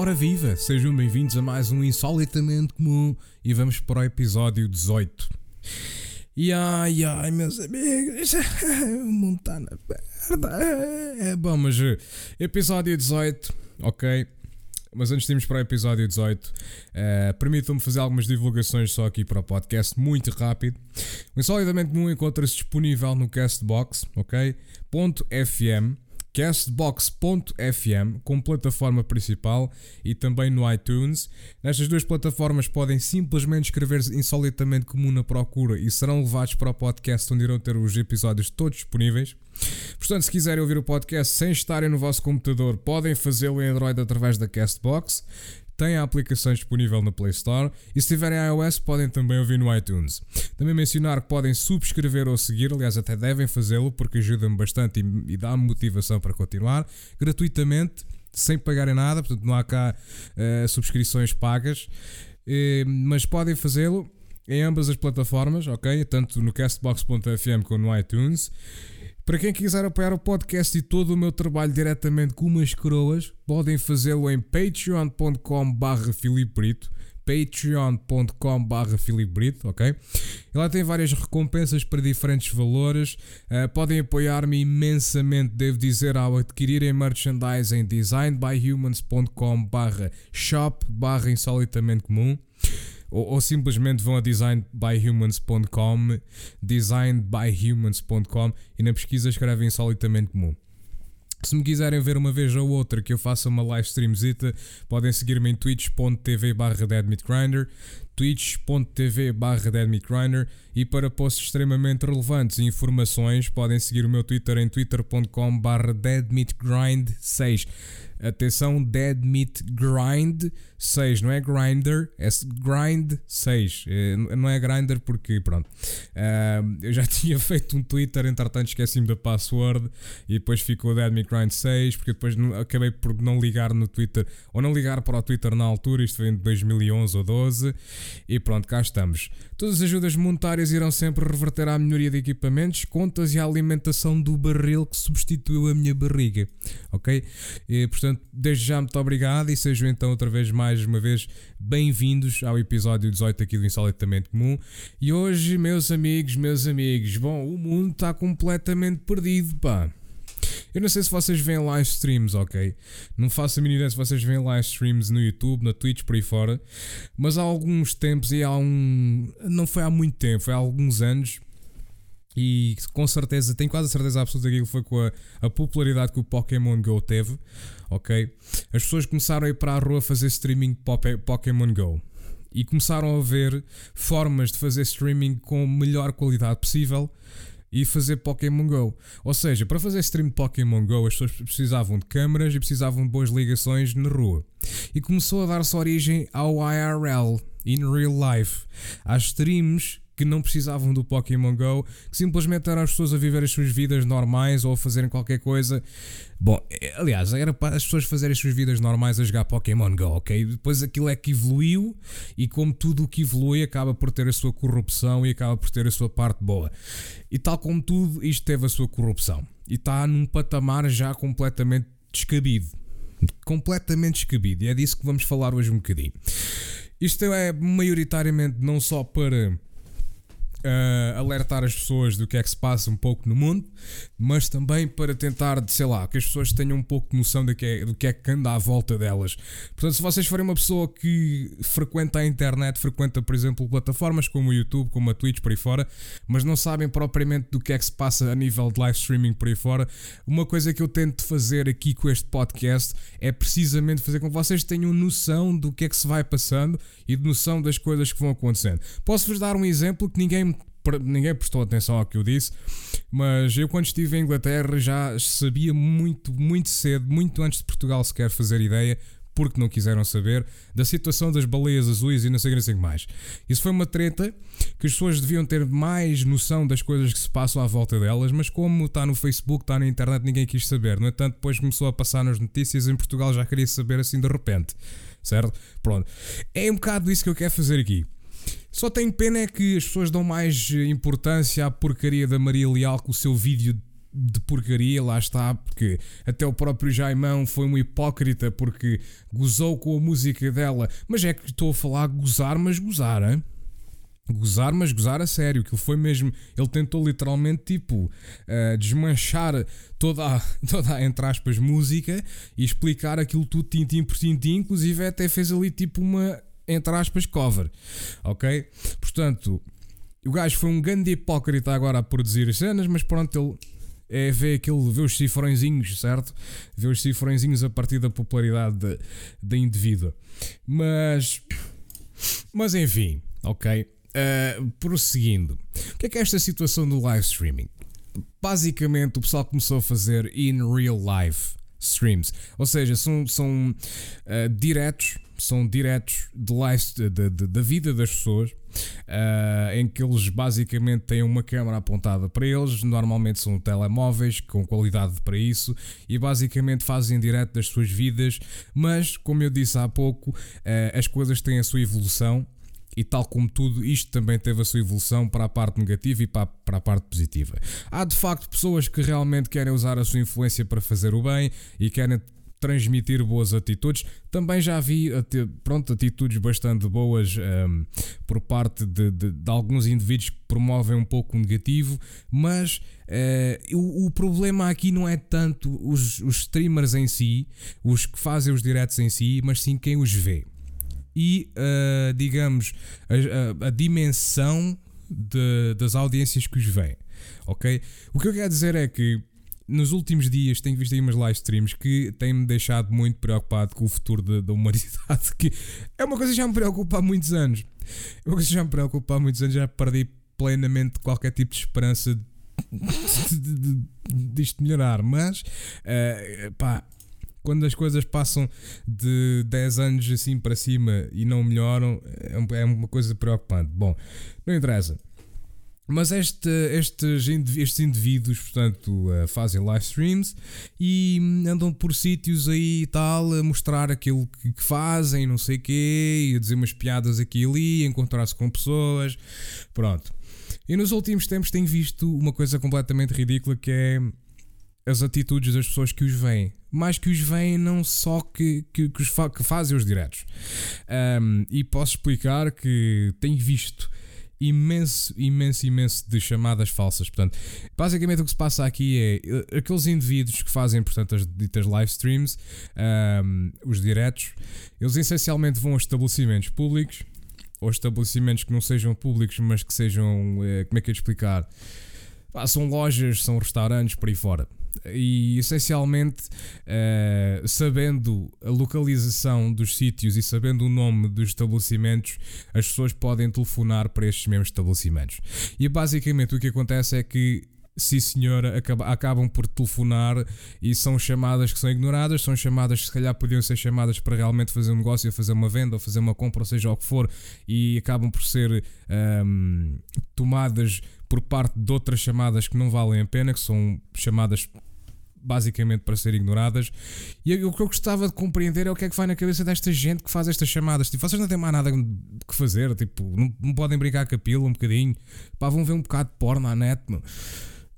Ora viva, sejam bem-vindos a mais um Insolitamente Comum e vamos para o episódio 18. E ai ai, meus amigos, o mundo está na merda. É bom, mas eh, episódio 18, ok? Mas antes de irmos para o episódio 18, eh, permitam-me fazer algumas divulgações só aqui para o podcast, muito rápido. O Insolitamente Comum encontra-se disponível no Castbox, ok? Ponto .fm castbox.fm como plataforma principal e também no iTunes. Nestas duas plataformas podem simplesmente escrever insolitamente comum na procura e serão levados para o podcast onde irão ter os episódios todos disponíveis. Portanto, se quiserem ouvir o podcast sem estarem no vosso computador, podem fazê-lo em Android através da Castbox tem a aplicação disponível no Play Store e se tiverem iOS podem também ouvir no iTunes. Também mencionar que podem subscrever ou seguir, aliás até devem fazê-lo porque ajuda-me bastante e, e dá-me motivação para continuar, gratuitamente, sem pagarem nada, portanto não há cá uh, subscrições pagas, uh, mas podem fazê-lo em ambas as plataformas, ok? Tanto no castbox.fm como no iTunes. Para quem quiser apoiar o podcast e todo o meu trabalho diretamente com umas coroas, podem fazê-lo em patreon.com barra filibrito patreon.com barra filibrito, ok? E lá tem várias recompensas para diferentes valores, uh, podem apoiar-me imensamente, devo dizer, ao adquirirem merchandise em designbyhumans.com barra shop barra comum ou, ou simplesmente vão a designbyhumans.com, designbyhumans.com e na pesquisa escrevem insolitamente comum. Se me quiserem ver uma vez ou outra que eu faça uma live streamzita, podem seguir-me em twitch.tv barra deadmeatgrinder, twitch.tv barra deadmeatgrinder e para posts extremamente relevantes e informações podem seguir o meu Twitter em twitter.com barra deadmeatgrind6. Atenção, Dead Meat Grind 6, não é Grinder, é Grind 6. É, não é Grinder porque, pronto, eu já tinha feito um Twitter, entretanto esqueci-me da password e depois ficou Dead Meat Grind 6, porque depois acabei por não ligar no Twitter, ou não ligar para o Twitter na altura, isto foi em 2011 ou 12, e pronto, cá estamos. Todas as ajudas monetárias irão sempre reverter à melhoria de equipamentos, contas e à alimentação do barril que substituiu a minha barriga, ok? E, portanto, desde já, muito obrigado e sejam então outra vez, mais uma vez, bem-vindos ao episódio 18 aqui do Insolitamente Comum. E hoje, meus amigos, meus amigos, bom, o mundo está completamente perdido, pá. Eu não sei se vocês veem live streams, ok? Não faço a ideia se vocês veem live streams no YouTube, na Twitch, por aí fora. Mas há alguns tempos e há um. Não foi há muito tempo, foi há alguns anos e com certeza, tenho quase a certeza absoluta que aquilo foi com a, a, popularidade que o Pokémon Go teve, ok? As pessoas começaram a ir para a rua fazer streaming Pokémon Go e começaram a ver formas de fazer streaming com a melhor qualidade possível e fazer Pokémon Go. Ou seja, para fazer stream de Pokémon Go, as pessoas precisavam de câmaras e precisavam de boas ligações na rua. E começou a dar-se origem ao IRL, in real life, às streams que não precisavam do Pokémon Go, que simplesmente eram as pessoas a viver as suas vidas normais ou a fazerem qualquer coisa. Bom, é, aliás, era para as pessoas fazerem as suas vidas normais a jogar Pokémon Go, ok? Depois aquilo é que evoluiu e, como tudo o que evolui, acaba por ter a sua corrupção e acaba por ter a sua parte boa. E tal como tudo, isto teve a sua corrupção. E está num patamar já completamente descabido. Completamente descabido. E é disso que vamos falar hoje um bocadinho. Isto é maioritariamente não só para uh, alertar as pessoas do que é que se passa um pouco no mundo, mas também para tentar, sei lá, que as pessoas tenham um pouco de noção do que, é, do que é que anda à volta delas. Portanto, se vocês forem uma pessoa que frequenta a internet, frequenta, por exemplo, plataformas como o YouTube, como a Twitch, por aí fora, mas não sabem propriamente do que é que se passa a nível de live streaming por aí fora, uma coisa que eu tento fazer aqui com este podcast é precisamente fazer com que vocês tenham noção do que é que se vai passando e de noção das coisas que vão acontecendo. Posso-vos dar um exemplo que ninguém ninguém prestou atenção ao que eu disse, mas eu quando estive em Inglaterra já sabia muito, muito cedo, muito antes de Portugal sequer fazer ideia, porque não quiseram saber da situação das baleias azuis e não sei, o que mais. Isso foi uma treta que as pessoas deviam ter mais noção das coisas que se passam à volta delas, mas como está no Facebook, está na internet, ninguém quis saber. No entanto, depois começou a passar nas notícias em Portugal, já queria saber assim de repente, certo? Pronto. É um bocado isso que eu quero fazer aqui. Só tenho pena é que as pessoas dão mais importância à porcaria da Maria Leal com o seu vídeo de porcaria, lá está, porque até o próprio Jaimão foi um hipócrita porque gozou com a música dela. Mas é que estou a falar gozar, mas gozar, hein? Gozar, mas gozar a sério, que foi mesmo. Ele tentou literalmente, tipo, uh, desmanchar toda a, toda a, entre aspas, música e explicar aquilo tudo tintim por tintim. Inclusive, até fez ali, tipo, uma, entre aspas, cover. Ok? Portanto, o gajo foi um grande hipócrita agora a produzir cenas, mas pronto, ele é ver aquele, ver os cifrõezinhos, certo? Ver os cifrõezinhos a partir da popularidade da indivídua. Mas, mas enfim, ok. Uh, prosseguindo, o que é que é esta situação do live streaming? Basicamente, o pessoal começou a fazer in real life streams, ou seja, são, são uh, diretos são diretos de live, de, de, da vida das pessoas, uh, em que eles basicamente têm uma câmera apontada para eles, normalmente são telemóveis com qualidade para isso, e basicamente fazem direto das suas vidas, mas como eu disse há pouco, uh, as coisas têm a sua evolução. E tal como tudo, isto também teve a sua evolução para a parte negativa e para a, para a parte positiva. Há de facto pessoas que realmente querem usar a sua influência para fazer o bem e querem transmitir boas atitudes. Também já vi pronto, atitudes bastante boas um, ehm, por parte de, de, de, alguns indivíduos que promovem um pouco o negativo, mas uh, o, o, problema aqui não é tanto os, os streamers em si, os que fazem os diretos em si, mas sim quem os vê. E, uh, digamos, a, a, a dimensão de, das audiências que os vêem. Ok? O que eu quero dizer é que nos últimos dias tenho visto aí umas live streams que têm-me deixado muito preocupado com o futuro da, da, humanidade, que é uma coisa que já me preocupa há muitos anos. É uma coisa que já me preocupa há muitos anos, já perdi plenamente qualquer tipo de esperança disto melhorar, mas uh, pá, quando as coisas passam de 10 anos assim para cima e não melhoram, é, é uma coisa preocupante. Bom, não interessa. Mas este, estes, estes indivíduos, portanto, uh, fazem live streams e andam por sítios aí e tal a mostrar aquilo que, que fazem, não sei o quê, e a dizer umas piadas aqui e ali, encontrar-se com pessoas. Pronto. E nos últimos tempos tenho visto uma coisa completamente ridícula que é as atitudes das pessoas que os veem. Mais que os veem, não só que, que, que, os fa que fazem os diretos. Um, e posso explicar que tenho visto imenso, imenso, imenso de chamadas falsas. Portanto, basicamente o que se passa aqui é eh, aqueles indivíduos que fazem, portanto, as ditas live streams, um, os diretos, eles essencialmente vão a estabelecimentos públicos ou estabelecimentos que não sejam públicos, mas que sejam, eh, como é que eu explicar? Ah, são lojas, são restaurantes, por aí fora e essencialmente uh, sabendo a localização dos sítios e sabendo o nome dos estabelecimentos, as pessoas podem telefonar para estes mesmos estabelecimentos. E basicamente o que acontece é que sim senhora, acabam por telefonar e são chamadas que são ignoradas, são chamadas que se calhar podiam ser chamadas para realmente fazer um negócio, fazer uma venda ou fazer uma compra, ou seja o que for, e acabam por ser um, ehm, tomadas por parte de outras chamadas que não valem a pena, que são chamadas basicamente para ser ignoradas. E o que eu gostava de compreender é o que é que vai na cabeça desta gente que faz estas chamadas. Tipo, vocês não têm mais nada que fazer, tipo, não, não podem brincar com a pila um bocadinho. Pá, vão ver um bocado de porno na net, mano.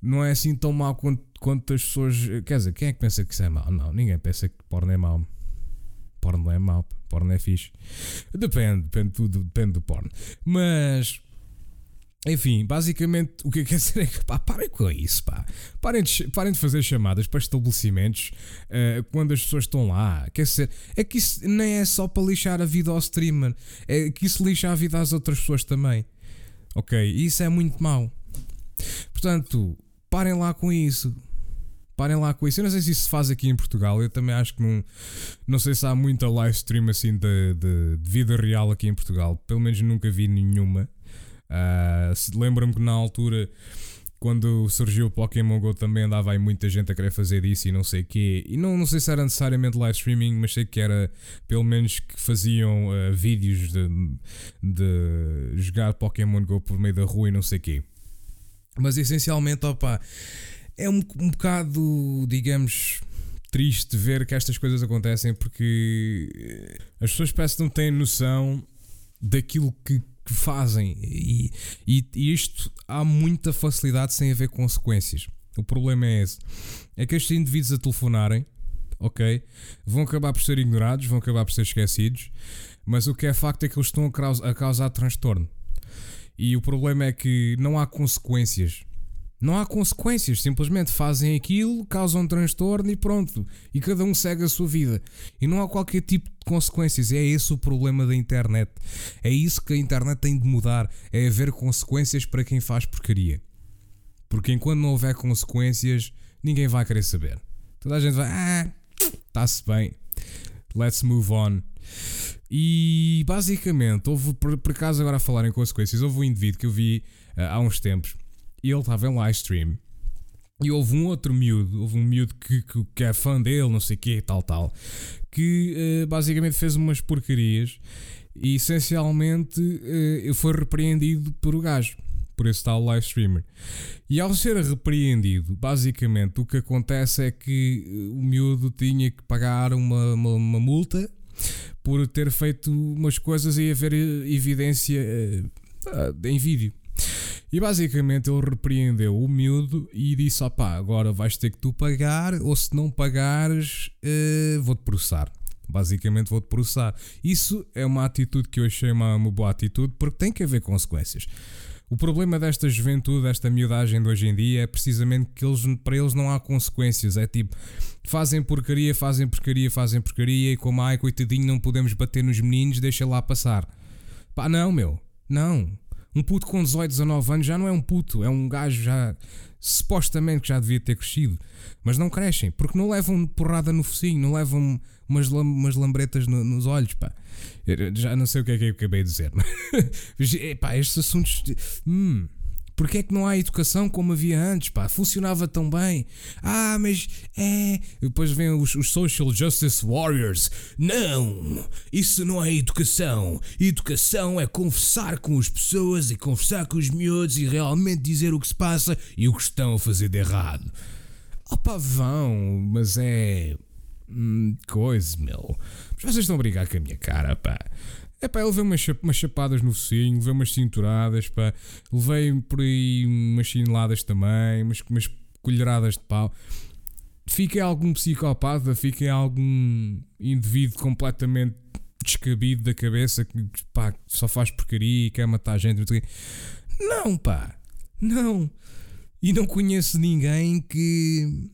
Não é assim tão mau quanto, quanto as pessoas. Quer dizer, quem é que pensa que isso é mau? Não, ninguém pensa que porno é mau. Porno não é mau, porno é fixe. Depende, depende, tudo, depende do porno. Mas enfim, basicamente o que eu quero dizer é que pá, parem com isso, pá. Parem de, parem de fazer chamadas para estabelecimentos uh, quando as pessoas estão lá. Quer dizer, é que isso nem é só para lixar a vida ao streamer, é que isso lixa a vida às outras pessoas também. Ok? E isso é muito mau. Portanto, parem lá com isso. Parem lá com isso. Eu não sei se isso se faz aqui em Portugal. Eu também acho que não. Não sei se há muita live stream assim de, de, de vida real aqui em Portugal. Pelo menos nunca vi nenhuma. Uh, Lembro-me que na altura quando surgiu o Pokémon Go também andava aí muita gente a querer fazer disso e não sei o quê. E não, não sei se era necessariamente live streaming, mas sei que era pelo menos que faziam uh, vídeos de, de jogar Pokémon Go por meio da rua e não sei o quê. Mas essencialmente, opa, é um, um bocado, digamos, triste ver que estas coisas acontecem porque eh, as pessoas parece que não têm noção daquilo que que fazem. E, e, isto há muita facilidade sem haver consequências. O problema é esse: é que estes indivíduos a telefonarem, ok, vão acabar por ser ignorados, vão acabar por ser esquecidos, mas o que é facto é que eles estão a causar transtorno. E o problema é que não há consequências. Não há consequências, simplesmente fazem aquilo, causam um transtorno e pronto. E cada um segue a sua vida. E não há qualquer tipo de consequências. É esse o problema da internet. É isso que a internet tem de mudar. É haver consequências para quem faz porcaria. Porque enquanto não houver consequências, ninguém vai querer saber. Toda a gente vai, ah, está-se bem. Let's move on. E basicamente, houve, por, por acaso agora a falar em consequências, houve um indivíduo que eu vi uh, há uns tempos e ele estava em live stream. E houve um outro miúdo, houve um miúdo que, que, que é fã dele, não sei o quê, tal, tal, que uh, basicamente fez umas porcarias e essencialmente uh, foi repreendido por o gajo, por esse tal live streamer. E ao ser repreendido, basicamente o que acontece é que eh, o miúdo tinha que pagar uma, uma, uma multa por ter feito umas coisas e haver evidência uh, em vídeo. E basicamente ele repreendeu o miúdo e disse: opá, agora vais ter que tu pagar, ou se não pagares, uh, vou-te processar. Basicamente vou-te processar. Isso é uma atitude que eu achei uma, uma boa atitude porque tem que haver consequências. O problema desta juventude, desta miudagem de hoje em dia, é precisamente que eles, para eles não há consequências. É tipo, fazem porcaria, fazem porcaria, fazem porcaria, e como ai, coitadinho, não podemos bater nos meninos, deixa lá passar. Pá, não, meu, não. Um puto com 18, 19 anos já não é um puto, é um gajo já supostamente que já devia ter crescido. Mas não crescem, porque não levam porrada no focinho, não levam umas, umas lambretas no, nos olhos, pá. Eu já não sei o que é que eu acabei de dizer. Mas, pá, estes assuntos. Hum, porque é que não há educação como havia antes? Pá, funcionava tão bem. Ah, mas é. Depois vêm os, os Social Justice Warriors. Não! Isso não é educação. Educação é conversar com as pessoas e conversar com os miúdos e realmente dizer o que se passa e o que estão a fazer de errado. Opa, vão, mas é. Hum, coisa, meu. Mas vocês estão a brigar com a minha cara, pá. É pá, eu levei umas, umas chapadas no focinho, levei umas cinturadas, pá, levei por aí umas chineladas também, umas, umas colheradas de pau. Fiquei algum psicopata, fiquei algum indivíduo completamente descabido da cabeça que pá, só faz porcaria e quer matar a gente. Não, pá, não. E não conheço ninguém que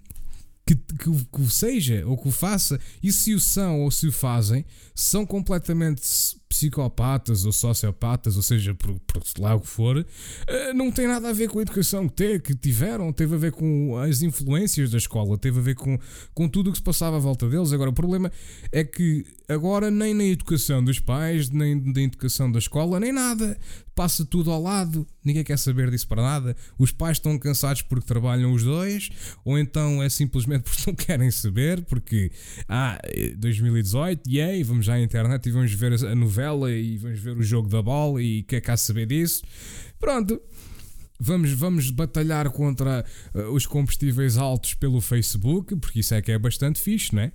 que, que, que, o seja ou que o faça, e se o são ou se o fazem, são completamente psicopatas ou sociopatas, ou seja, por, por lá o que for, eh, não tem nada a ver com a educação que, te, que tiveram, teve a ver com as influências da escola, teve a ver com, com tudo o que se passava à volta deles. Agora, o problema é que agora nem na educação dos pais, nem na educação da escola, nem nada. Passa tudo ao lado, ninguém quer saber disso para nada. Os pais estão cansados porque trabalham os dois, ou então é simplesmente porque não querem saber, porque ah, 2018, e aí vamos à internet e vamos ver a novela e vamos ver o jogo da bola e quer cá saber disso. Pronto. Vamos, vamos batalhar contra uh, os combustíveis altos pelo Facebook, porque isso é que é bastante fixe, não é?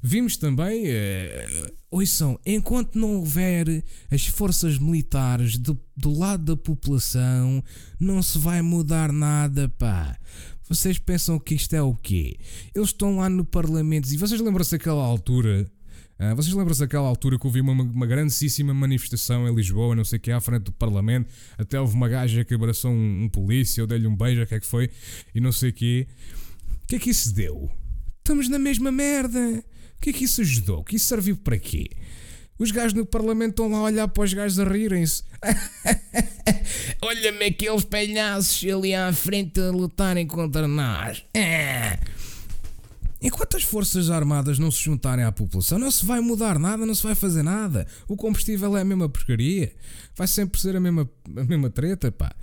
Vimos também, uh, ouçam, enquanto não houver as forças militares do, do lado da população, não se vai mudar nada, pá. Vocês pensam que isto é o quê? Eles estão lá no Parlamento e vocês lembram-se daquela altura Uh, vocês lembram-se daquela altura que houve uma, uma grandíssima manifestação em Lisboa, não sei o que, à frente do Parlamento, até houve uma gaja que abraçou um, um polícia, eu dei-lhe um beijo, o que é que foi, e não sei o que. O que é que isso deu? Estamos na mesma merda. O que é que isso ajudou? O que isso serviu para quê? Os gajos no Parlamento estão lá a olhar para os gajos a rirem-se. Olha-me aqueles palhaços ali à frente a lutarem contra nós. Ah. Enquanto as Forças Armadas não se juntarem à população, não se vai mudar nada, não se vai fazer nada. O combustível é a mesma porcaria. Vai sempre ser a mesma, a mesma treta, pá.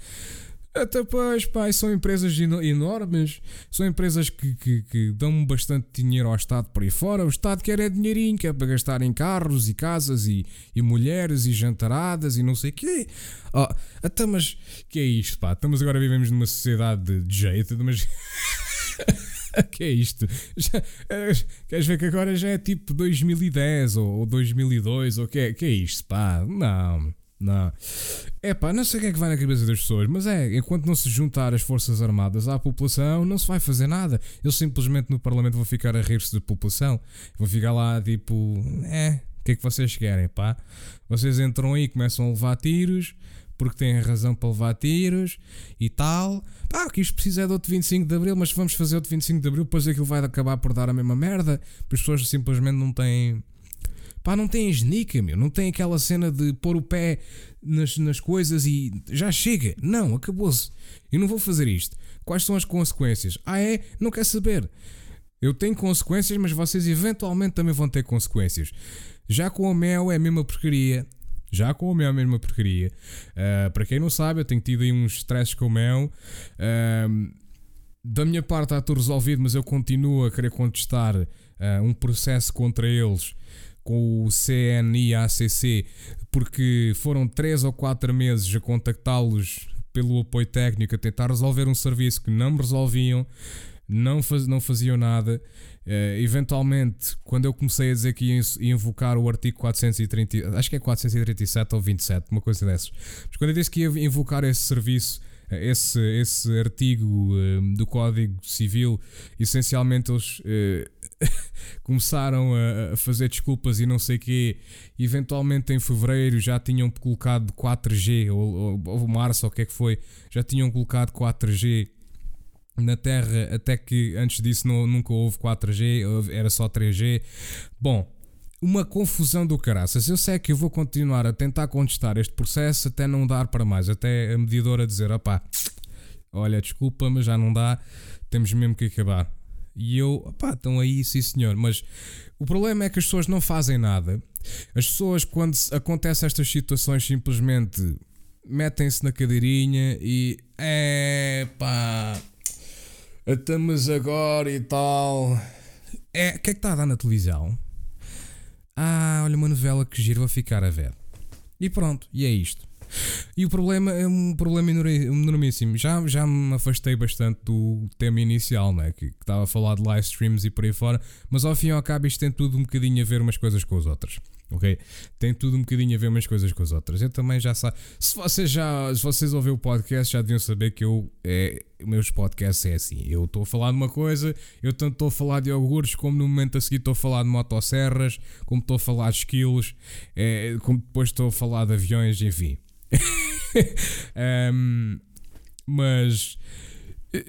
Até pois, pá, são empresas enormes, são empresas que, que, que, dão bastante dinheiro ao Estado por aí fora. O Estado quer é dinheirinho, quer para gastar em carros e casas e, e mulheres e jantaradas e não sei o quê. Oh, até mas que é isto, pá? Estamos agora vivemos numa sociedade de jeito, mas. que é isto? Já, eh, queres ver que agora já é tipo 2010 ou, ou 2002 ou que é, que é isto, pá? Não. Não. É pá, não sei o que é que vai na cabeça das pessoas, mas é, enquanto não se juntar as Forças Armadas à população, não se vai fazer nada. Eles simplesmente no Parlamento vão ficar a rir-se da população. Vão ficar lá tipo, é, o que é que vocês querem, pá? Vocês entram aí e começam a levar tiros, porque têm razão para levar tiros e tal. Pá, que isto precisa é de outro 25 de Abril, mas vamos fazer outro 25 de Abril, depois aquilo vai acabar por dar a mesma merda. As pessoas simplesmente não têm Pá, não tem genica, meu. Não tem aquela cena de pôr o pé nas, nas coisas e já chega. Não, acabou-se. Eu não vou fazer isto. Quais são as consequências? Ah, é? Não quer saber. Eu tenho consequências, mas vocês eventualmente também vão ter consequências. Já com o mel é a mesma porcaria. Já com é a mesma porcaria. Uh, para quem não sabe, eu tenho tido aí uns stresses com o mel. Uh, da minha parte está tudo resolvido, mas eu continuo a querer contestar uh, um processo contra eles com o CNIACC, porque foram 3 ou 4 meses a contactá-los pelo apoio técnico, a tentar resolver um serviço que não me resolviam, não, faz, não faziam nada. Uh, eventualmente, quando eu comecei a dizer que ia, invocar o artigo 430, acho que é 437 ou 27, uma coisa dessas, mas quando eu disse que ia invocar esse serviço, esse, esse artigo uh, do Código Civil, essencialmente eles uh, começaram a, a, fazer desculpas e não sei o quê. Eventualmente em fevereiro já tinham colocado 4G, ou, ou, ou março, ou o que é que foi, já tinham colocado 4G na Terra, até que antes disso não, nunca houve 4G, era só 3G. Bom, uma confusão do caraças. Eu sei que eu vou continuar a tentar contestar este processo até não dar para mais, até a mediadora dizer: opá, olha, desculpa, mas já não dá, temos mesmo que acabar. E eu, opá, estão aí, sim senhor, mas o problema é que as pessoas não fazem nada. As pessoas, quando acontecem estas situações, simplesmente metem-se na cadeirinha e é pá, estamos agora e tal. É, o que é que está a dar na televisão? Ah, olha uma novela que giro, vou ficar a ver. E pronto, e é isto. E o problema é um problema enormíssimo. Já, já me afastei bastante do tema inicial, né? que, que estava a falar de live streams e por aí fora, mas ao fim e ao cabo isto tem tudo um bocadinho a ver umas coisas com as outras. Ok? Tem tudo um bocadinho a ver umas coisas com as outras. Eu também já sei. Se vocês já se vocês ouviram o podcast, já deviam saber que eu é, meus podcasts é assim. Eu estou a falar de uma coisa, eu tanto estou a falar de iogurtes, como no momento a seguir estou a falar de motosserras, como estou a falar de esquilos, é, como depois estou a falar de aviões, enfim. um, mas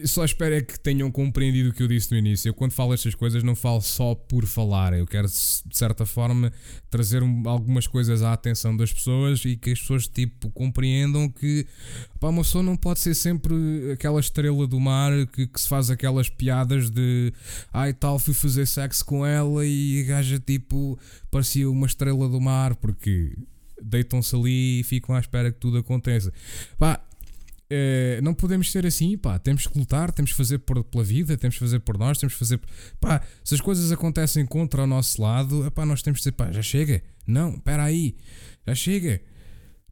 só espero é que tenham compreendido o que eu disse no início. Eu, quando falo estas coisas, não falo só por falar. Eu quero, de certa forma, trazer algumas coisas à atenção das pessoas e que as pessoas, tipo, compreendam que pá, uma pessoa não pode ser sempre aquela estrela do mar que, que se faz aquelas piadas de ai tal, fui fazer sexo com ela e a gaja, tipo, parecia uma estrela do mar porque deitam-se ali e ficam à espera que tudo aconteça. Pá, é, não podemos ser assim, pá. Temos que lutar, temos que fazer por, pela vida, temos que fazer por nós, temos que fazer. Pá, se as coisas acontecem contra o nosso lado, nós temos que dizer, pá, já chega. Não, espera aí, já chega.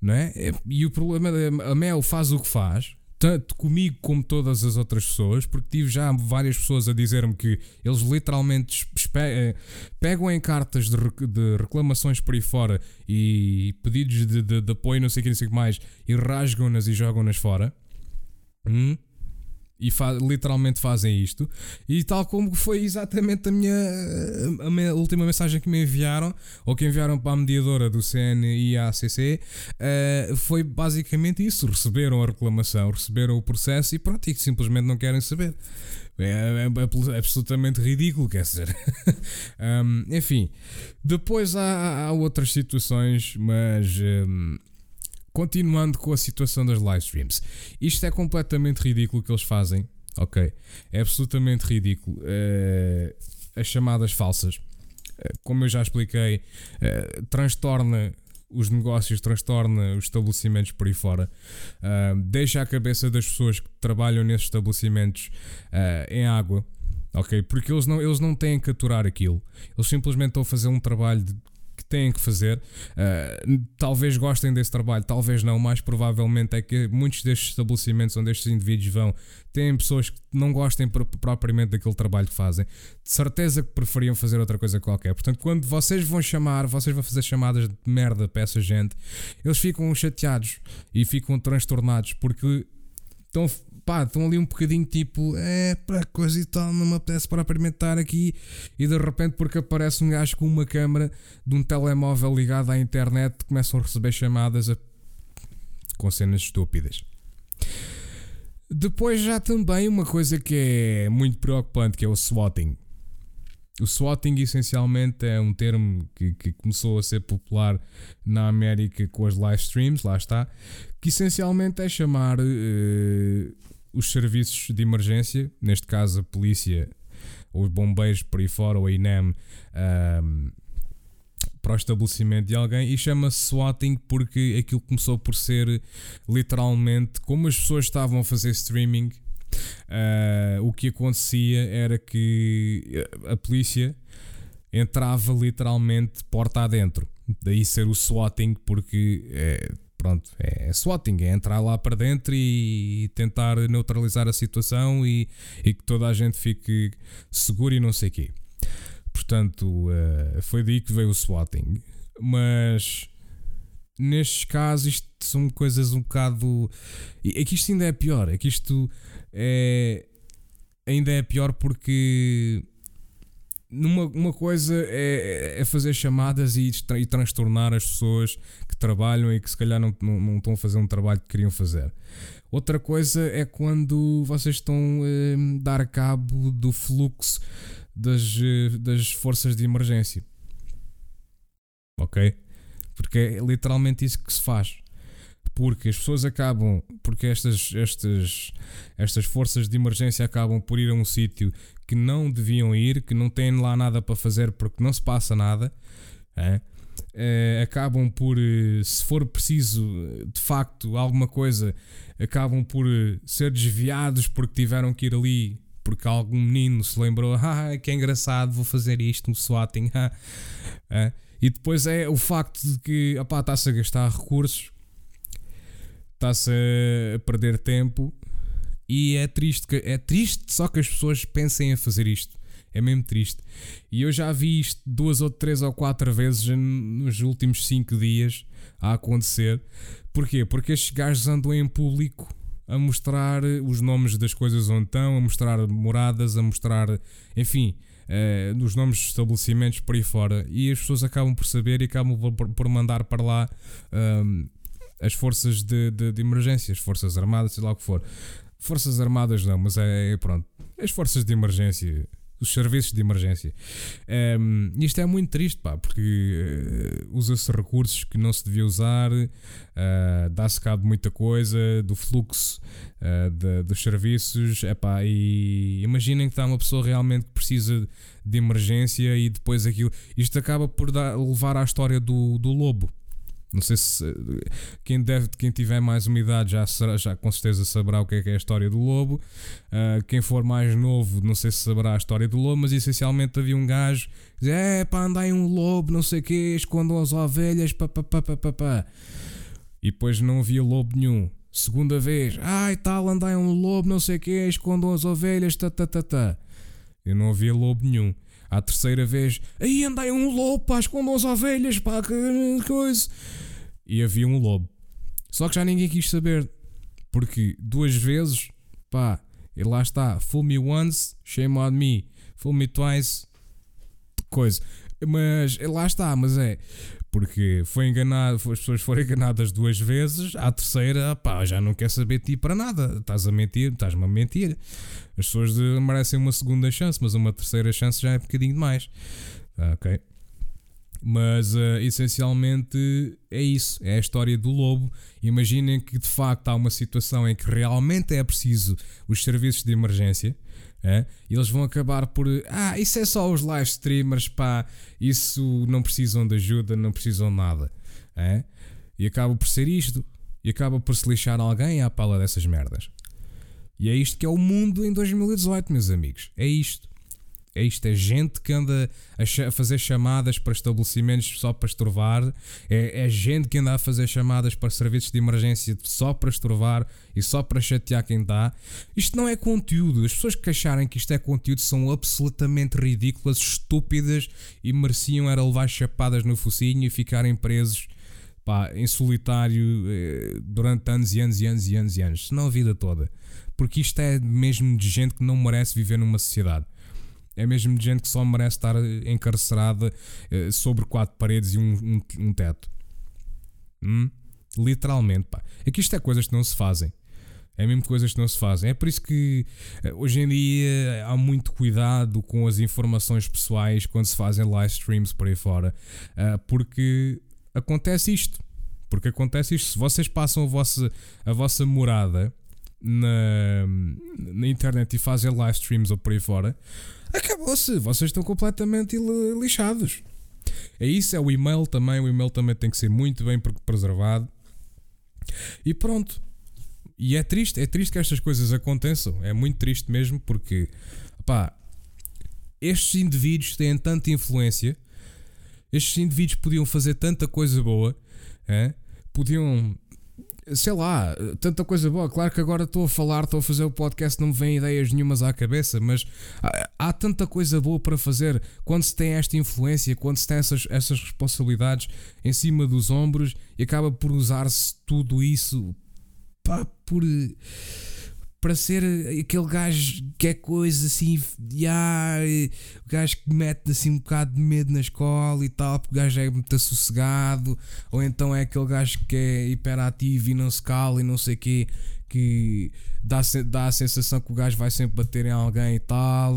Não é? e o problema a Mel faz o que faz, tanto comigo como todas as outras pessoas, porque tive já várias pessoas a dizer-me que eles literalmente eh, pegam em cartas de, de reclamações por aí fora e pedidos de, de, de apoio, não sei o que, não mais, e rasgam-nas e jogam-nas fora. Hum? E fa literalmente fazem isto. E tal como foi exatamente a minha, a minha última mensagem que me enviaram, ou que enviaram para a mediadora do CNIACC, uh, foi basicamente isso: receberam a reclamação, receberam o processo e pronto, e simplesmente não querem saber. É, é, é absolutamente ridículo, quer dizer. um, enfim, depois há, há, outras situações, mas. Um, continuando com a situação das live streams, isto é completamente ridículo o que eles fazem, ok? É absolutamente ridículo. Uh, as chamadas falsas, uh, como eu já expliquei, uh, transtorna os negócios, transtorna os estabelecimentos por aí fora, deixa a cabeça das pessoas que trabalham nesses estabelecimentos em água, ok? Porque eles não, eles não têm que aturar aquilo, eles simplesmente estão a fazer um trabalho de, têm que fazer. Uh, talvez gostem desse trabalho, talvez não. Mais provavelmente é que muitos destes estabelecimentos onde estes indivíduos vão têm pessoas que não gostem propriamente daquele trabalho que fazem. De certeza que preferiam fazer outra coisa qualquer. Portanto, quando vocês vão chamar, vocês vão fazer chamadas de merda para essa gente, eles ficam chateados e ficam transtornados porque estão pá, estão ali um bocadinho tipo, é, para coisa e tal, não me apetece propriamente estar aqui. E de repente, porque aparece um gajo com uma câmera de um telemóvel ligado à internet, começam a receber chamadas a... com cenas estúpidas. Depois já também uma coisa que é muito preocupante, que é o swatting. O swatting essencialmente é um termo que, que, começou a ser popular na América com as live streams, lá está, que essencialmente é chamar uh, os serviços de emergência, neste caso a polícia, os bombeiros por aí fora, ou a INEM, um, para o estabelecimento de alguém e chama-se swatting porque aquilo começou por ser literalmente como as pessoas estavam a fazer streaming. Uh, o que acontecia era que a polícia entrava literalmente porta adentro. Daí ser o swatting, porque é, pronto, é, swatting, é entrar lá para dentro e, tentar neutralizar a situação e, e, que toda a gente fique seguro e não sei o quê. Portanto, uh, foi daí que veio o swatting. Mas nestes casos isto são coisas um bocado. É que isto ainda é pior. É que isto é. Ainda é pior porque numa, uma coisa é, é fazer chamadas e, e, transtornar as pessoas que trabalham e que se calhar não, não, não, estão a fazer um trabalho que queriam fazer. Outra coisa é quando vocês estão a eh, dar cabo do fluxo das, eh, das forças de emergência. Ok? Porque é literalmente isso que se faz porque as pessoas acabam, porque estas, estas, estas forças de emergência acabam por ir a um sítio que não deviam ir, que não têm lá nada para fazer porque não se passa nada, é? É, acabam por, eh, se for preciso de facto alguma coisa, acabam por eh, ser desviados porque tiveram que ir ali porque algum menino se lembrou, ah, que engraçado, vou fazer isto no swatting. é? E depois é o facto de que está-se a gastar recursos está-se a perder tempo e é triste, é triste só que as pessoas pensem a fazer isto. É mesmo triste. E eu já vi isto duas ou três ou quatro vezes nos últimos cinco dias a acontecer. Porquê? Porque estes gajos andam em público a mostrar os nomes das coisas onde estão, a mostrar moradas, a mostrar, enfim, eh, os nomes dos estabelecimentos por aí fora. E as pessoas acabam por saber e acabam por, por mandar para lá. Um, as forças de, de, de emergência, as forças armadas, sei lá o que for. Forças armadas não, mas é, é pronto. As forças de emergência, os serviços de emergência. Um, isto é muito triste, pá, porque uh, usa-se recursos que não se devia usar, uh, dá-se cabo de muita coisa, do fluxo uh, de, dos serviços, epá, e imaginem que está uma pessoa realmente que precisa de emergência e depois aquilo. Isto acaba por dar, levar à história do, do lobo. Não sei se quem deve, quem tiver mais uma idade já, será, já com certeza saberá o que é, que é a história do lobo. Uh, quem for mais novo, não sei se saberá a história do lobo, mas essencialmente havia um gajo que dizia: É pá, andai um lobo, não sei o que, escondam as ovelhas, pá, pá, pá, pá, pá, pá. E depois não havia lobo nenhum. Segunda vez, ai tal, andai um lobo, não sei o que, escondam as ovelhas, tá, tá, tá, tá. Eu não havia lobo nenhum. À terceira vez, aí andei um lobo, pá, escondam as ovelhas, pá, que coisa. E havia um lobo. Só que já ninguém quis saber. Porque duas vezes, pá, e lá está. Fool me once, shame on me. Fool me twice, coisa. Mas lá está, mas é. Porque foi enganado, as pessoas foram enganadas duas vezes, à terceira, pá, já não quer saber de ti para nada. Estás a mentir, estás-me a mentir. As pessoas merecem uma segunda chance, mas uma terceira chance já é um bocadinho demais. Ah, ok? Mas uh, essencialmente é isso, é a história do lobo. Imaginem que de facto há uma situação em que realmente é preciso os serviços de emergência, É? E eles vão acabar por. Ah, isso é só os live streamers, pá. Isso não precisam de ajuda, não precisam de nada. É? E acaba por ser isto. E acaba por se lixar alguém à pala dessas merdas. E é isto que é o mundo em 2018, meus amigos. É isto. É isto, é gente que anda a, fazer chamadas para estabelecimentos só para estrovar, é, é, gente que anda a fazer chamadas para serviços de emergência só para estrovar e só para chatear quem dá. Isto não é conteúdo. As pessoas que acharem que isto é conteúdo são absolutamente ridículas, estúpidas e mereciam era levar chapadas no focinho e ficarem presos pá, em solitário eh, durante anos e anos e anos e anos e anos, se não a vida toda. Porque isto é mesmo de gente que não merece viver numa sociedade. É mesmo de gente que só merece estar encarcerada uh, sobre quatro paredes e um, um, um teto. Hum? Literalmente, pá. É que isto é coisas que não se fazem. É mesmo coisas que não se fazem. É por isso que uh, hoje em dia há muito cuidado com as informações pessoais quando se fazem live streams por aí fora. Uh, porque acontece isto. Porque acontece isto. Se vocês passam a vossa, a vossa morada na, na internet e fazem live streams ou por aí fora, acabou-se. Vocês estão completamente lixados. É isso, é o e-mail também. O e-mail também tem que ser muito bem preservado. E pronto. E é triste, é triste que estas coisas aconteçam. É muito triste mesmo porque, pá, estes indivíduos têm tanta influência. Estes indivíduos podiam fazer tanta coisa boa. É? Podiam sei lá, tanta coisa boa. Claro que agora estou a falar, estou a fazer o podcast, não me vêm ideias nenhumas à cabeça, mas há, há, tanta coisa boa para fazer quando se tem esta influência, quando se tem essas, essas responsabilidades em cima dos ombros e acaba por usar-se tudo isso pá, por para ser aquele gajo que é coisa assim, yeah, o gajo que mete assim um bocado de medo na escola e tal, porque o gajo é muito sossegado, ou então é aquele gajo que é hiperativo e não se cala e não sei o quê, que dá, dá a sensação que o gajo vai sempre bater em alguém e tal.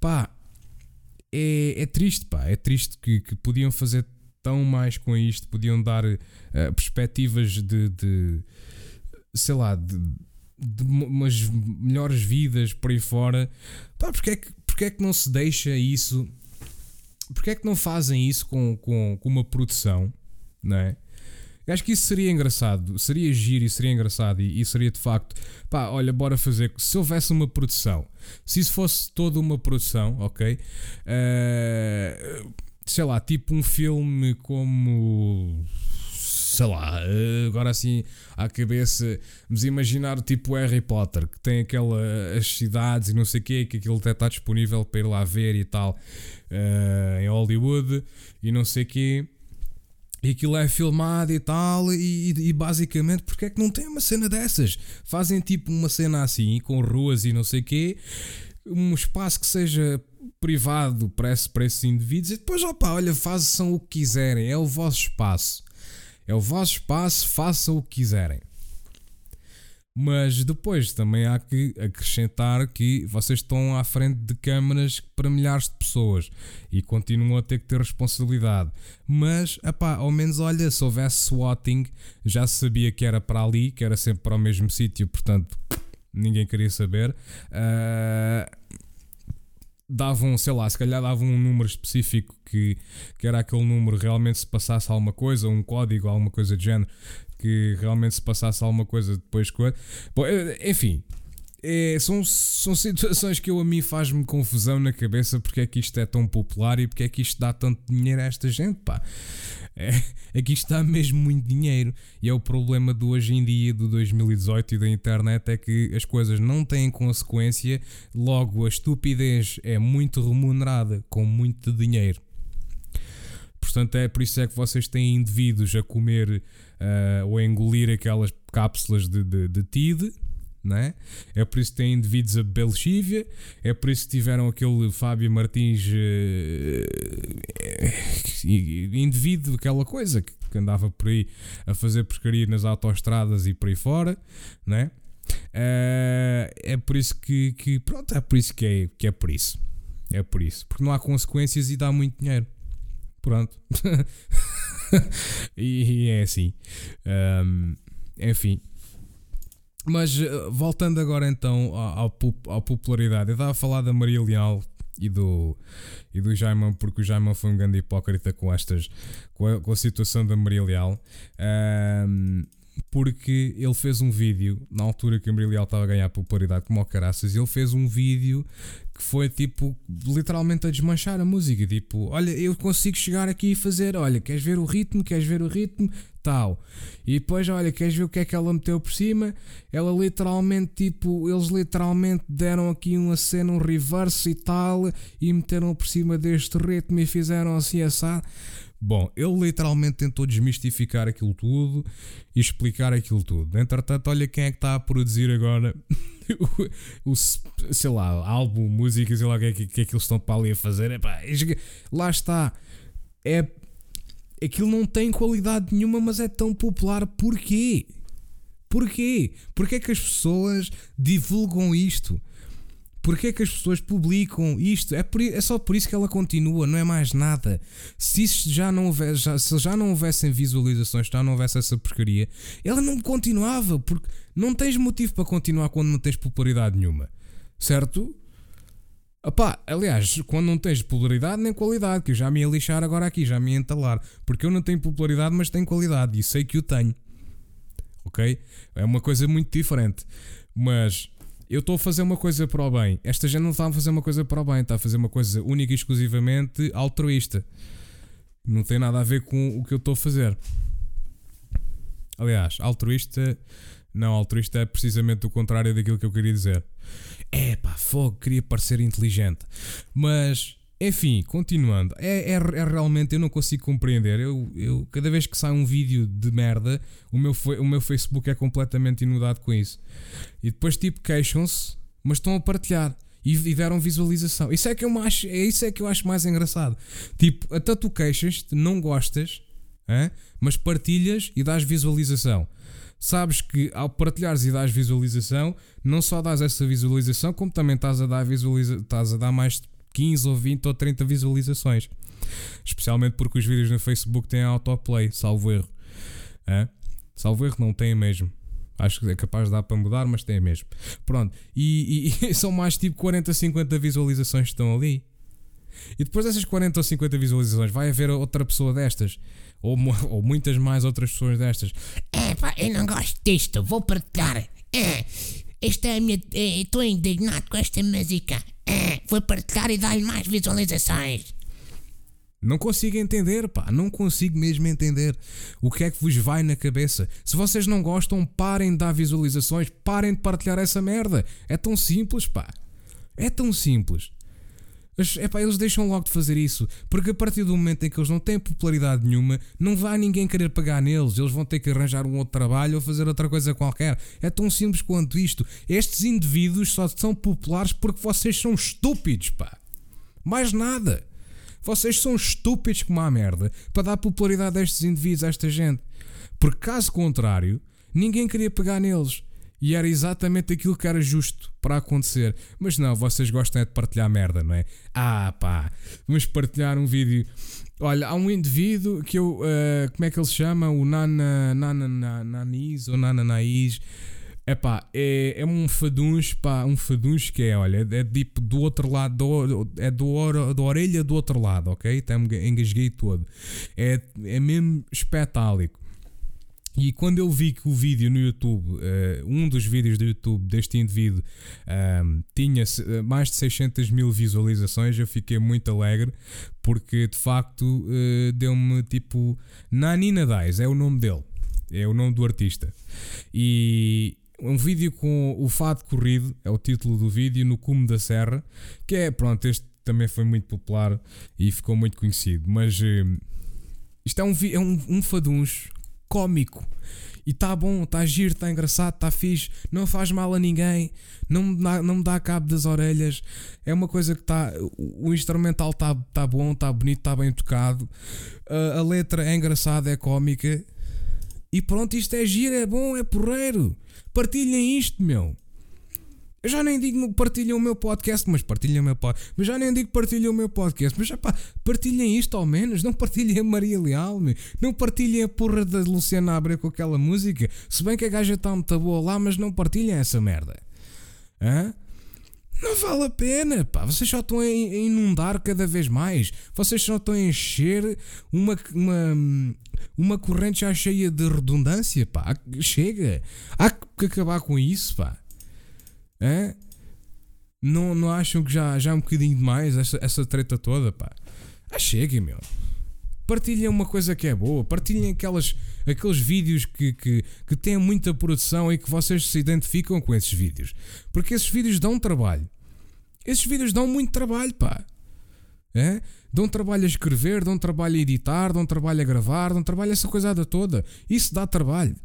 Pá, é, é triste, pá, é triste que, que podiam fazer tão mais com isto, podiam dar uh, perspectivas de, de sei lá, de de umas melhores vidas por aí fora. Pá, porque é que, porque é que não se deixa isso? Porque é que não fazem isso com, com, com uma produção? Não é? Acho que isso seria engraçado, seria giro e seria engraçado e, e, seria de facto, pá, olha, bora fazer. Se houvesse uma produção, se isso fosse toda uma produção, ok? Uh, sei lá, tipo um filme como sei lá, eh, agora assim à cabeça, vamos imaginar tipo Harry Potter, que tem aquela, as cidades e não sei o quê, que aquilo até está disponível para ir lá ver e tal, uh, em Hollywood e não sei o quê. E aquilo é filmado e tal, e, e, basicamente, porque é que não tem uma cena dessas? Fazem tipo uma cena assim, com ruas e não sei o quê, um espaço que seja privado para, esse, para esses indivíduos, e depois, opa, olha, façam o que quiserem, é o vosso espaço. É o vosso espaço, façam o que quiserem. Mas depois também há que acrescentar que vocês estão à frente de câmaras para milhares de pessoas e continuam a ter que ter responsabilidade. Mas, epá, ao menos olha, se houvesse swatting, já sabia que era para ali, que era sempre para o mesmo sítio, portanto ninguém queria saber. Uh, davam, sei lá, se calhar davam um número específico que, que era aquele número, realmente se passasse alguma coisa, um código, alguma coisa de género, que realmente se passasse alguma coisa depois. Bom, eh, enfim, é, são, são situações que eu a mim faz-me confusão na cabeça porque é que isto é tão popular e porque é que isto dá tanto dinheiro a esta gente, pá. É, aqui é está mesmo muito dinheiro. E é o problema do hoje em dia, do 2018 e da internet, é que as coisas não têm consequência, logo a estupidez é muito remunerada com muito dinheiro. Portanto, é por isso é que vocês têm indivíduos a comer uh, ou a engolir aquelas cápsulas de, de, de TID né? É por isso que têm indivíduos a Belchívia, é por isso que tiveram aquele Fábio Martins uh, indivíduo, aquela coisa que, andava por aí a fazer pescaria nas autoestradas e por aí fora, né? Uh, é por isso que, que, pronto, é por isso que é, que é por isso. É por isso. Porque não há consequências e dá muito dinheiro. Pronto. e, e, é assim. Um, enfim. Mas uh, voltando agora então à, à, popularidade, eu estava a falar da Maria Leal e do, e do Jaimão, porque o Jaimão foi um grande hipócrita com estas com a, com a situação da Maria Leal. Um, porque ele fez um vídeo na altura que a Maria Leal estava a ganhar popularidade como o caraças, ele fez um vídeo que foi tipo literalmente a desmanchar a música, tipo, olha, eu consigo chegar aqui e fazer, olha, queres ver o ritmo, queres ver o ritmo, tal. E depois, olha, queres ver o que é que ela meteu por cima? Ela literalmente, tipo, eles literalmente deram aqui uma cena, um reverse e tal, e meteram por cima deste ritmo e fizeram assim assado. Bom, ele literalmente tentou desmistificar aquilo tudo e explicar aquilo tudo. Entretanto, olha quem é que está a produzir agora o, o sei lá, álbum, música, sei lá o que é que, que, é que eles estão para ali a fazer. Epá, lá está. É, aquilo não tem qualidade nenhuma, mas é tão popular. Porquê? Porquê? Porquê é que as pessoas divulgam isto? Porquê é que as pessoas publicam isto? É, por, é só por isso que ela continua, não é mais nada. Se já não houvesse, já, se já não houvessem visualizações, já não houvesse essa porcaria, ela não continuava, porque não tens motivo para continuar quando não tens popularidade nenhuma. Certo? Epá, aliás, quando não tens popularidade nem qualidade, que eu já me ia lixar agora aqui, já me ia entalar. Porque eu não tenho popularidade, mas tenho qualidade e sei que o tenho. Ok? É uma coisa muito diferente. Mas eu estou a fazer uma coisa para o bem. Esta gente não está a fazer uma coisa para o bem, está a fazer uma coisa única e exclusivamente altruísta. Não tem nada a ver com o que eu estou a fazer. Aliás, altruísta. Não, altruísta é precisamente o contrário daquilo que eu queria dizer. É pá, fogo, queria parecer inteligente. Mas enfim, continuando, é, é, é, realmente eu não consigo compreender. Eu, eu cada vez que sai um vídeo de merda, o meu, o meu Facebook é completamente inundado com isso. E depois tipo queixam-se, mas estão a partilhar e, e, deram visualização. Isso é que eu acho, é isso é que eu acho mais engraçado. Tipo, até tu queixas-te, não gostas, hein? mas partilhas e dás visualização. Sabes que ao partilhares e dás visualização, não só dás essa visualização, como também estás a dar, visualiza estás a dar mais 15 ou 20 ou 30 visualizações. Especialmente porque os vídeos no Facebook têm autoplay, salvo erro. É? Salvo erro, não tem mesmo. Acho que é capaz de dar para mudar, mas tem mesmo. Pronto. E, e, e são mais tipo 40, 50 visualizações que estão ali. E depois dessas 40 ou 50 visualizações, vai haver outra pessoa destas. Ou, ou muitas mais outras pessoas destas. É pá, eu não gosto disto, vou partilhar. É, esta é a minha. É, estou indignado com esta música. É, vou partilhar e dar-lhe mais visualizações. Não consigo entender, pá, não consigo mesmo entender o que é que vos vai na cabeça. Se vocês não gostam, parem de dar visualizações, parem de partilhar essa merda. É tão simples, pá. É tão simples. Epá, eles deixam logo de fazer isso, porque a partir do momento em que eles não têm popularidade nenhuma, não vai ninguém querer pagar neles, eles vão ter que arranjar um outro trabalho ou fazer outra coisa qualquer. É tão simples quanto isto. Estes indivíduos só são populares porque vocês são estúpidos, pá. Mais nada. Vocês são estúpidos como a merda para dar popularidade a estes indivíduos, a esta gente. Porque caso contrário, ninguém queria pegar neles. E era exatamente aquilo que era justo para acontecer. Mas não, vocês gostam é de partilhar merda, não é? Ah pá, vamos partilhar um vídeo. Olha, há um indivíduo que eu. Uh, como é que ele se chama? O Nana. Nana Nanis ou Nana Naiz. Epá, é, é um faduncho, pá, um faduncho que é, olha, é tipo do outro lado, do, é do, do orelha do outro lado, ok? Até me engasguei todo. É, é mesmo espetálico. E quando eu vi que o vídeo no YouTube, uh, um dos vídeos do YouTube deste indivíduo, tinha eh, mais de 600 mil visualizações, eu fiquei muito alegre porque de facto uh, deu-me tipo. Nanina Dais é o nome dele, é o nome do artista. E um vídeo com o Fado Corrido, é o título do vídeo, no Cume da Serra, que é, pronto, este também foi muito popular e ficou muito conhecido. Mas. Isto é um, é um, um faduncho cómico. E está bom, está giro, está engraçado, está fixe, não faz mal a ninguém, não me dá, não me dá cabo das orelhas. É uma coisa que está. O instrumental está tá bom, está bonito, está bem tocado. A, a letra é engraçada, é cómica. E pronto, isto é giro, é bom, é porreiro. Partilhem isto, meu. Eu já nem digo partilhem o meu podcast, mas partilhem o meu podcast. Mas já nem digo partilhem o meu podcast. Mas já pá, partilhem isto ao menos. Não partilhem a Maria Leal, meu. não partilhem a porra da Luciana Abreu com aquela música. Se bem que a gaja está muito boa lá, mas não partilhem essa merda. Hã? Não vale a pena, pá. Vocês só estão a inundar cada vez mais. Vocês só estão a encher uma, uma, uma corrente já cheia de redundância, pá. Chega. Há que acabar com isso, pá. É? Não, não acham que já, já é um bocadinho demais essa, essa treta toda, pá? Ah, cheguem, meu. Partilhem uma coisa que é boa, partilhem aquelas, aqueles vídeos que, que, que têm muita produção e que vocês se identificam com esses vídeos. Porque esses vídeos dão trabalho. Esses vídeos dão muito trabalho, pá. É? Dão trabalho a escrever, dão trabalho a editar, dão trabalho a gravar, dão trabalho a essa coisada toda. Isso dá trabalho.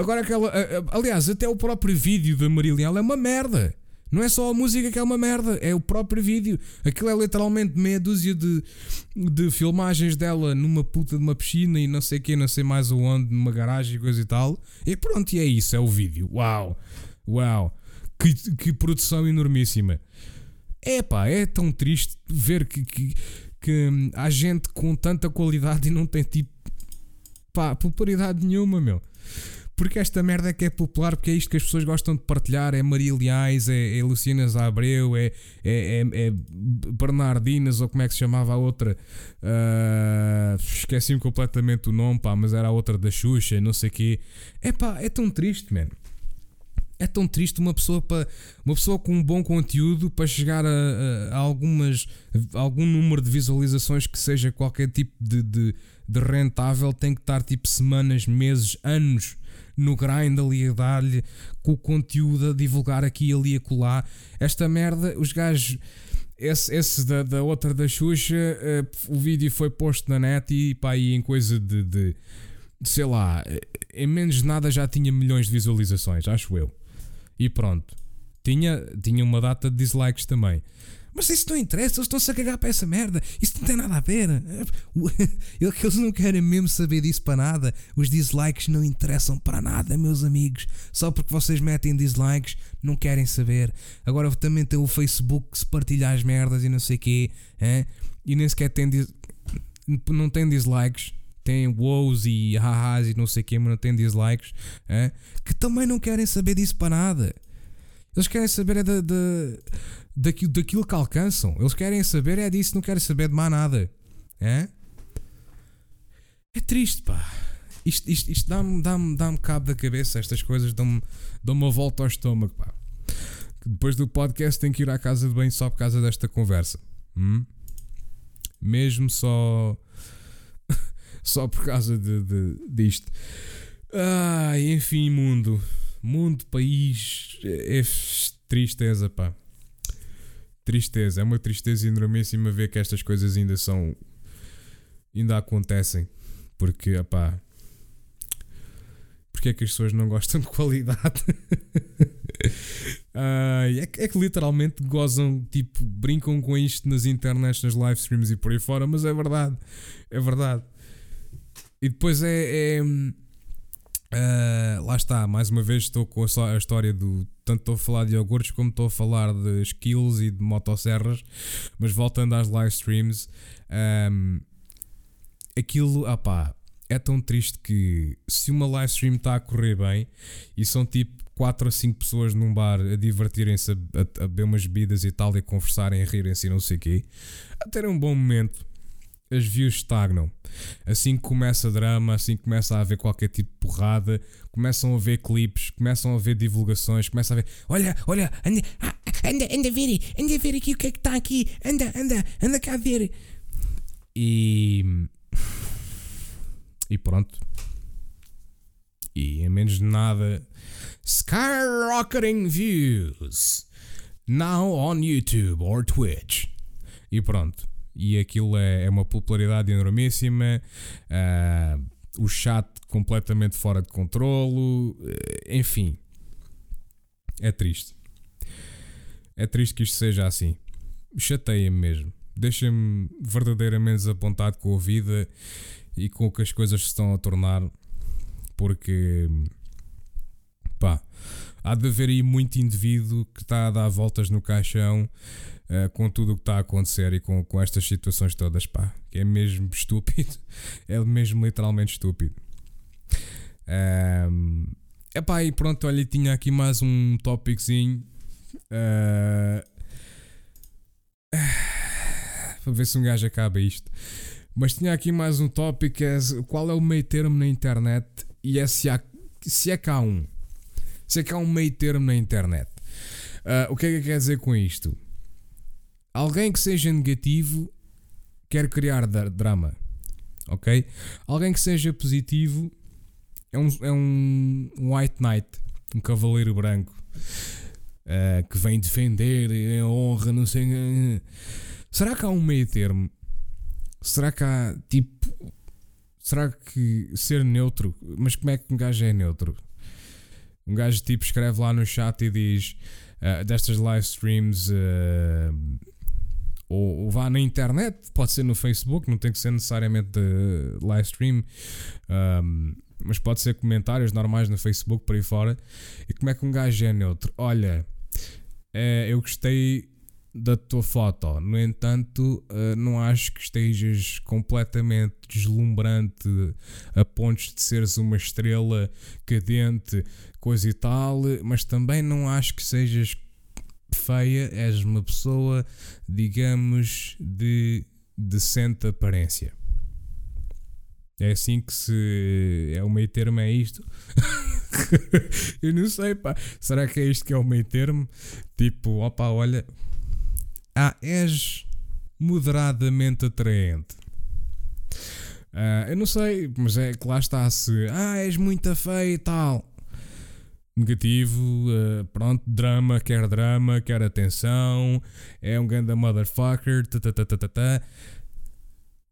Agora aquela. Aliás, até o próprio vídeo da Marília é uma merda. Não é só a música que é uma merda, é o próprio vídeo. Aquilo é literalmente meia dúzia de, de filmagens dela numa puta de uma piscina e não sei o que, não sei mais aonde, numa garagem e coisa e tal. E pronto, e é isso, é o vídeo. Uau! Uau! Que, que produção enormíssima. É pá, é tão triste ver que, que, que há gente com tanta qualidade e não tem tipo. pá, popularidade nenhuma, meu. Porque esta merda é que é popular, porque é isto que as pessoas gostam de partilhar. É Maria Leais, é, é Luciana Zabreu, é, é, é, é, Bernardinas, ou como é que se chamava a outra? Uh, Esqueci-me completamente o nome, pá, mas era a outra da Xuxa, não sei o quê. É pá, é tão triste, mano. É tão triste uma pessoa, para, uma pessoa com um bom conteúdo para chegar a, a, a algumas, a algum número de visualizações que seja qualquer tipo de, de, de rentável, tem que estar tipo semanas, meses, anos no grind ali a dar-lhe com o conteúdo a divulgar aqui e ali a colar. Esta merda, os gajos. Esse, esse da, da outra da Xuxa, uh, o vídeo foi posto na net e pá, aí em coisa de, de, sei lá, em menos de nada já tinha milhões de visualizações, acho eu. E pronto. Tinha, tinha uma data de dislikes também. Mas isso não interessa, eles estão-se a cagar para essa merda. Isso não tem nada a ver. Eles não querem mesmo saber disso para nada. Os dislikes não interessam para nada, meus amigos. Só porque vocês metem dislikes, não querem saber. Agora também tem o Facebook que se partilha as merdas e não sei o quê. Hein? E nem sequer tem. Não tem dislikes. Tem wows e hahas e não sei o quê, mas não tem dislikes. Que também não querem saber disso para nada. Eles querem saber é da, da daquilo, daquilo que alcançam. Eles querem saber é disso, não querem saber de mais nada. É? É triste, pá. Isto, isto, isto dá-me dá dá cabo da cabeça, estas coisas dão-me dão uma volta ao estômago, pá. Depois do podcast tenho que ir à casa de banho só por causa desta conversa. Hum? Mesmo só. só por causa de, de, disto. Ai, enfim, mundo. Mundo, país. É, é tristeza, pá tristeza. É uma tristeza enormíssima ver que estas coisas ainda são. ainda acontecem. Porque, opá. Porque é que as pessoas não gostam de qualidade? uh, é, que, é, que literalmente gozam, tipo, brincam com isto nas internet, nas live streams e por aí fora, mas é verdade. É verdade. E depois é, é Uh, lá está, mais uma vez estou com a, a, história do. Tanto estou a falar de iogurtes como estou a falar de skills e de motosserras, mas voltando às live streams, um, aquilo, ah pá, é tão triste que se uma live stream está a correr bem e são tipo 4 a 5 pessoas num bar a divertirem-se, a, a, beber umas bebidas e tal, e a conversarem, a rirem-se e não sei o quê, a ter um bom momento as views estagnam. Assim que começa drama, assim que começa a haver qualquer tipo de porrada, começam a ver clipes, começam a ver divulgações, começam a ver, olha, olha, anda, anda, anda a ver, anda a ver aqui o que é que está aqui, anda, anda, anda cá a ver. E. E pronto. E em menos de nada. Skyrocketing views. Now on YouTube or Twitch. E pronto e aquilo é, é uma popularidade enormíssima. Uh, o chat completamente fora de controlo, eh, enfim, é triste. É triste que isto seja assim. Chateia-me mesmo. Deixa-me verdadeiramente desapontado com a vida e com o que as coisas se estão a tornar, porque pá, há de haver aí muito indivíduo que está a dar voltas no caixão uh, com tudo o que está a acontecer e com, com estas situações todas, pá, que é mesmo estúpido, é mesmo literalmente estúpido. Um, epá, e pronto, olha, tinha aqui mais um tópicozinho. Uh, para ver se um gajo acaba isto. Mas tinha aqui mais um tópico: é qual é o meio termo na internet e é se, há, se é que há um. Se é que há um meio termo na internet. Uh, o que é que quer dizer com isto? Alguém que seja negativo quer criar drama. Ok? Alguém que seja positivo é um, é um white knight, um cavaleiro branco uh, que vem defender a honra, não sei. Será que há um meio termo? Será que há tipo. Será que ser neutro? Mas como é que um gajo é neutro? Um gajo tipo escreve lá no chat e diz uh, destas live streams. Uh, ou, ou, vá na internet, pode ser no Facebook, não tem que ser necessariamente de live stream. Um, mas pode ser comentários normais no Facebook por aí fora. E como é que um gajo é neutro? Olha, é, eu gostei da tua foto, no entanto, uh, não acho que estejas completamente deslumbrante a pontos de seres uma estrela cadente, coisa e tal, mas também não acho que sejas feia, és uma pessoa, digamos, de decente aparência. É assim que se. É o meio termo, é isto? eu não sei, pá. Será que é isto que é o meio termo? Tipo, opa, olha. Ah, és moderadamente atraente. Uh, eu não sei, mas é que lá está-se. Ah, és muito feio e tal. Negativo, uh, pronto, drama, quer drama, quer atenção, é um ganda motherfucker, ta,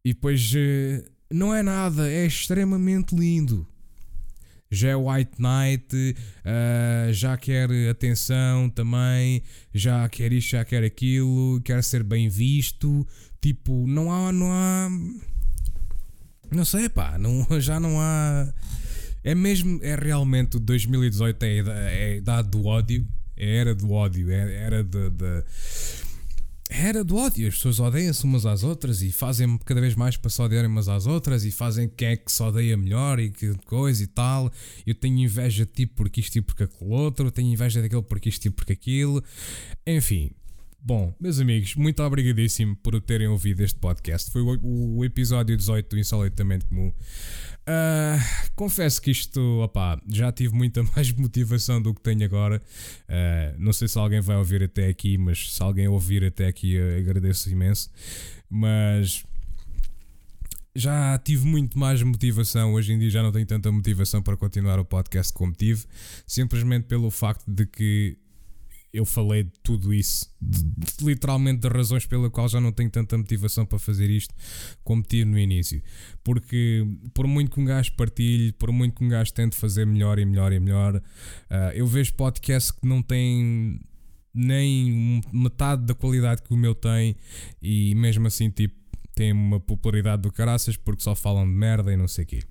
e depois uh, não é nada, é extremamente lindo. Já é White Knight, uh, já quer atenção também, já quer isto, já quer aquilo, quer ser bem visto. Tipo, não há, não há. Não sei, pá, não, já não há. É mesmo, é realmente o 2018 é, é a idade do ódio, é era do ódio, é era de, de era do ódio. As pessoas odeiam-se umas às outras e fazem cada vez mais para se odiarem umas às outras e fazem quem é que se odeia melhor e que coisa e tal. Eu tenho inveja de tipo porque isto e porque aquele outro, eu tenho inveja daquele porque isto e porque aquilo. Enfim. Bom, meus amigos, muito obrigadíssimo por terem ouvido este podcast. Foi o, o episódio 18 do Insolitamente Comum. Uh, confesso que isto, opá, já tive muita mais motivação do que tenho agora. Uh, não sei se alguém vai ouvir até aqui, mas se alguém ouvir até aqui, agradeço imenso. Mas já tive muito mais motivação. Hoje em dia já não tenho tanta motivação para continuar o podcast como tive, simplesmente pelo facto de que eu falei de tudo isso, de, de, literalmente de razões pela qual já não tenho tanta motivação para fazer isto como tive no início. Porque por muito que um gajo partilhe, por muito que um gajo tente fazer melhor e melhor e melhor, uh, eu vejo podcasts que não têm nem metade da qualidade que o meu tem e mesmo assim tipo tem uma popularidade do caraças porque só falam de merda e não sei o quê.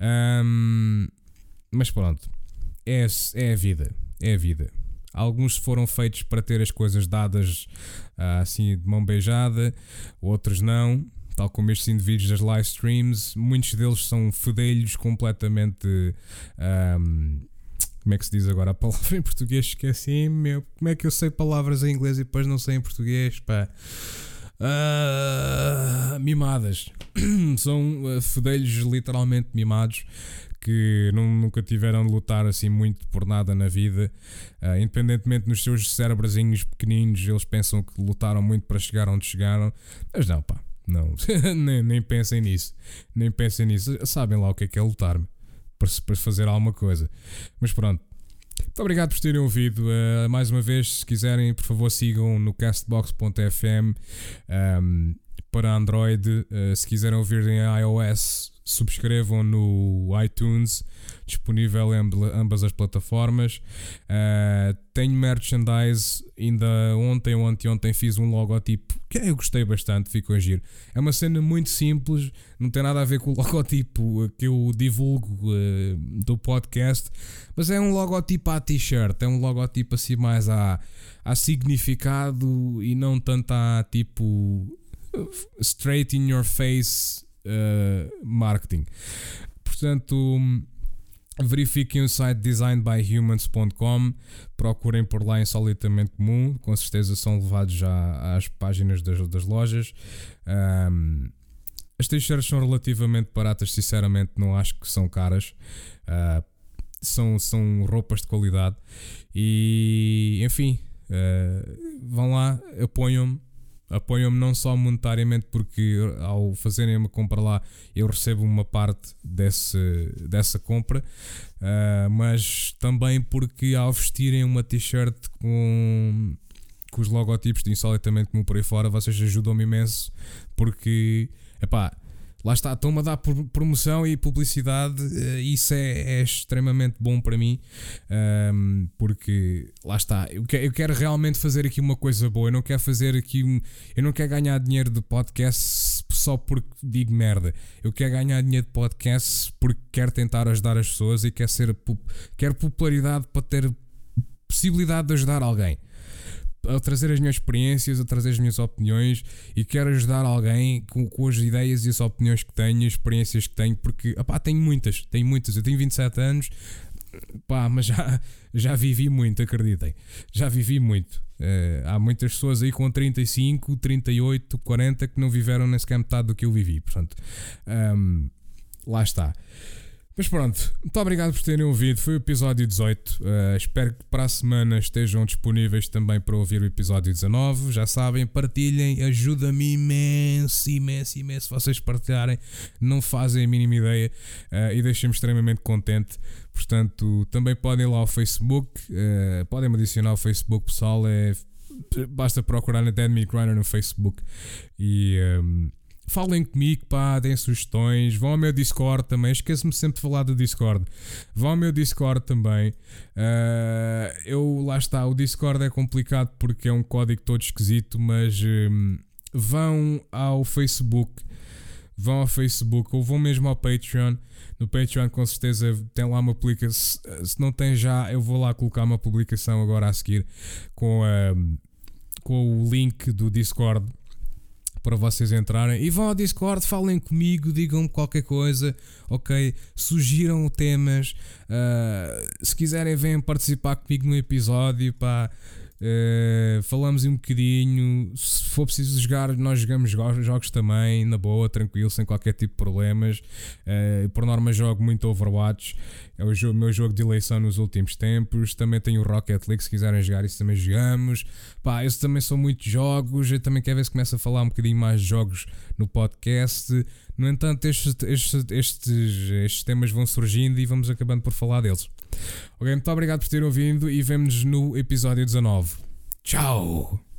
Um, mas pronto, é, é a vida, é a vida. Alguns foram feitos para ter as coisas dadas uh, assim de mão beijada, outros não. Tal como estes indivíduos das live streams, muitos deles são fedelhos completamente. Um, como é que se diz agora a palavra em português? Esqueci, meu. Como é que eu sei palavras em inglês e depois não sei em português? Pá. Uh, mimadas. são uh, fedelhos literalmente mimados que não, nunca tiveram de lutar assim muito por nada na vida, uh, independentemente nos seus cérebrozinhos pequeninos, eles pensam que lutaram muito para chegar onde chegaram, mas não, pá, não, nem, nem pensem nisso, nem pensem nisso, sabem lá o que é que é lutar para, para fazer alguma coisa, mas pronto. Muito obrigado por terem ouvido. Uh, mais uma vez, se quiserem, por favor, sigam no castbox.fm um, para Android. Uh, se quiserem ouvir em iOS, subscrevam no iTunes, disponível em ambas as plataformas. Uh, tenho merchandise, ainda ontem ou anteontem fiz um logotipo que eu gostei bastante, ficou a giro. É uma cena muito simples, não tem nada a ver com o logotipo que eu divulgo uh, do podcast, mas é um logotipo à t-shirt, é um logotipo assim mais a, a significado e não tanto a tipo straight in your face uh, marketing. Portanto, verifiquem o site designedbyhumans.com, procurem por lá insolitamente comum, com certeza são levados já às páginas das, das lojas. Um, as t-shirts são relativamente baratas, sinceramente, não acho que são caras. Uh, são, são roupas de qualidade e enfim, uh, vão lá, apoiam-me apoiam-me não só monetariamente porque ao fazerem uma compra lá eu recebo uma parte desse, dessa compra, uh, mas também porque ao vestirem uma t-shirt com, com os logotipos de insolitamente como por aí fora, vocês ajudam-me imenso porque, epá, lá está, estão-me a dar promoção e publicidade, eh, isso é, é extremamente bom para mim, um, porque lá está, eu quero, eu quero, realmente fazer aqui uma coisa boa, eu não quero fazer aqui, eu não quero ganhar dinheiro de podcast só porque digo merda, eu quero ganhar dinheiro de podcast porque quero tentar ajudar as pessoas e quero, ser, quero popularidade para ter possibilidade de ajudar alguém a trazer as minhas experiências, a trazer as minhas opiniões e quero ajudar alguém com, com as ideias e as opiniões que tenho, as experiências que tenho, porque opá, tenho muitas, tenho muitas. Eu tenho 27 anos, pá, mas já, já vivi muito, acreditem. Já vivi muito. Uh, há muitas pessoas aí com 35, 38, 40 que não viveram nem sequer metade do que eu vivi. Portanto, um, lá está. Mas pronto, muito obrigado por terem ouvido. Foi o episódio 18. Uh, eh, espero que para a semana estejam disponíveis também para ouvir o episódio 19. Já sabem, partilhem, ajuda-me imenso, imenso, imenso. Vocês partilharem, não fazem a mínima ideia uh, e deixem-me extremamente contente. Portanto, também podem ir lá ao Facebook, uh, podem me adicionar ao Facebook, pessoal. É, basta procurar na Dead Meat Grinder no Facebook e. Um, falem comigo, pá, deem sugestões, vão ao meu Discord também, esqueço-me sempre de falar do Discord, vão ao meu Discord também. Uh, eu, lá está, o Discord é complicado porque é um código todo esquisito, mas um, vão ao Facebook, vão ao Facebook ou vão mesmo ao Patreon. No Patreon, com certeza, tem lá uma publicação. Se não tem já, eu vou lá colocar uma publicação agora a seguir com, uh, com o link do Discord para vocês entrarem e vão ao Discord, falem comigo, digam-me qualquer coisa, ok? Sugiram temas, uh, se quiserem, venham participar comigo no episódio, pá. Uh, falamos um bocadinho. Se for preciso jogar, nós jogamos jogos também, na boa, tranquilo, sem qualquer tipo de problemas. Uh, por norma, jogo muito Overwatch, é o jogo, meu jogo de eleição nos últimos tempos. Também tenho o Rocket League, se quiserem jogar, isso também jogamos. Pá, esses também são muitos jogos. Eu também quero ver se começa a falar um bocadinho mais de jogos no podcast. No entanto, estes, estes, estes, estes temas vão surgindo e vamos acabando por falar deles. Ok, muito obrigado por terem ouvido e vemo-nos no episódio 19. Tchau!